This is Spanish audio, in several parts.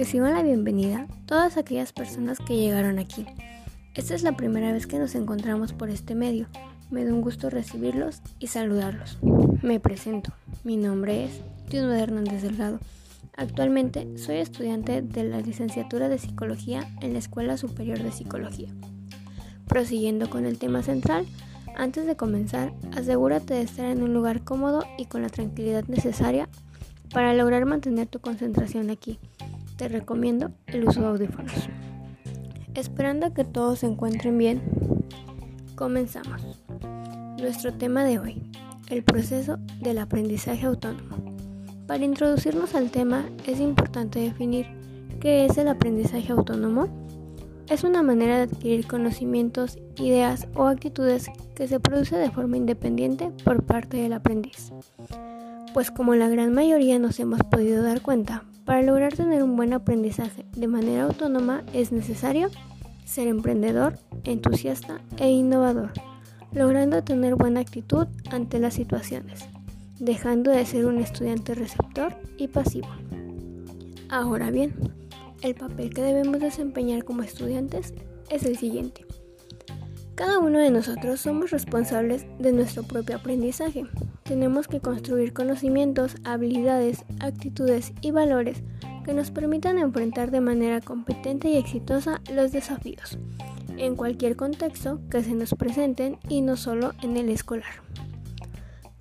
Reciban la bienvenida todas aquellas personas que llegaron aquí. Esta es la primera vez que nos encontramos por este medio. Me da un gusto recibirlos y saludarlos. Me presento. Mi nombre es Tiuno Hernández Delgado. Actualmente soy estudiante de la licenciatura de Psicología en la Escuela Superior de Psicología. Prosiguiendo con el tema central, antes de comenzar, asegúrate de estar en un lugar cómodo y con la tranquilidad necesaria para lograr mantener tu concentración aquí te recomiendo el uso de audífonos. Esperando que todos se encuentren bien, comenzamos. Nuestro tema de hoy, el proceso del aprendizaje autónomo. Para introducirnos al tema es importante definir qué es el aprendizaje autónomo. Es una manera de adquirir conocimientos, ideas o actitudes que se produce de forma independiente por parte del aprendiz. Pues como la gran mayoría nos hemos podido dar cuenta, para lograr tener un buen aprendizaje de manera autónoma es necesario ser emprendedor, entusiasta e innovador, logrando tener buena actitud ante las situaciones, dejando de ser un estudiante receptor y pasivo. Ahora bien, el papel que debemos desempeñar como estudiantes es el siguiente. Cada uno de nosotros somos responsables de nuestro propio aprendizaje, tenemos que construir conocimientos, habilidades, actitudes y valores que nos permitan enfrentar de manera competente y exitosa los desafíos, en cualquier contexto que se nos presenten y no solo en el escolar.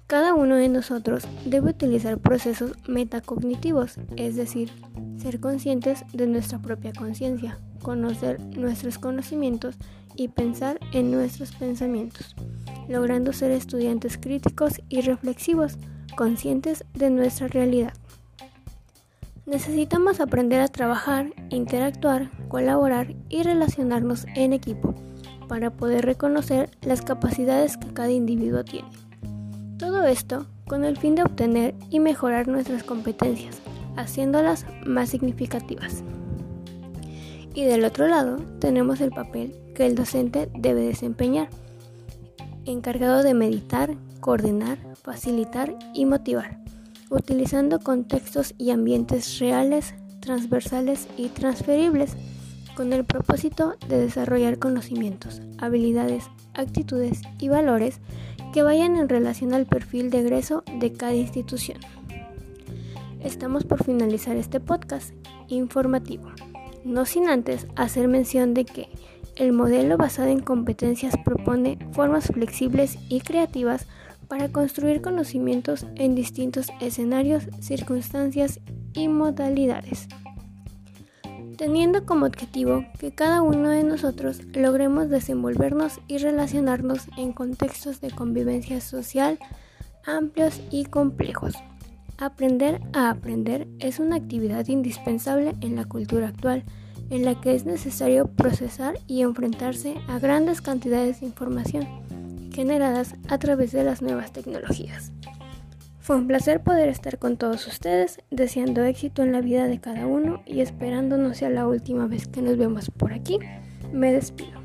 Cada uno de nosotros debe utilizar procesos metacognitivos, es decir, ser conscientes de nuestra propia conciencia, conocer nuestros conocimientos y pensar en nuestros pensamientos logrando ser estudiantes críticos y reflexivos, conscientes de nuestra realidad. Necesitamos aprender a trabajar, interactuar, colaborar y relacionarnos en equipo para poder reconocer las capacidades que cada individuo tiene. Todo esto con el fin de obtener y mejorar nuestras competencias, haciéndolas más significativas. Y del otro lado tenemos el papel que el docente debe desempeñar encargado de meditar, coordinar, facilitar y motivar, utilizando contextos y ambientes reales, transversales y transferibles, con el propósito de desarrollar conocimientos, habilidades, actitudes y valores que vayan en relación al perfil de egreso de cada institución. Estamos por finalizar este podcast informativo, no sin antes hacer mención de que el modelo basado en competencias propone formas flexibles y creativas para construir conocimientos en distintos escenarios, circunstancias y modalidades, teniendo como objetivo que cada uno de nosotros logremos desenvolvernos y relacionarnos en contextos de convivencia social amplios y complejos. Aprender a aprender es una actividad indispensable en la cultura actual en la que es necesario procesar y enfrentarse a grandes cantidades de información generadas a través de las nuevas tecnologías. Fue un placer poder estar con todos ustedes, deseando éxito en la vida de cada uno y esperando no sea la última vez que nos vemos por aquí. Me despido.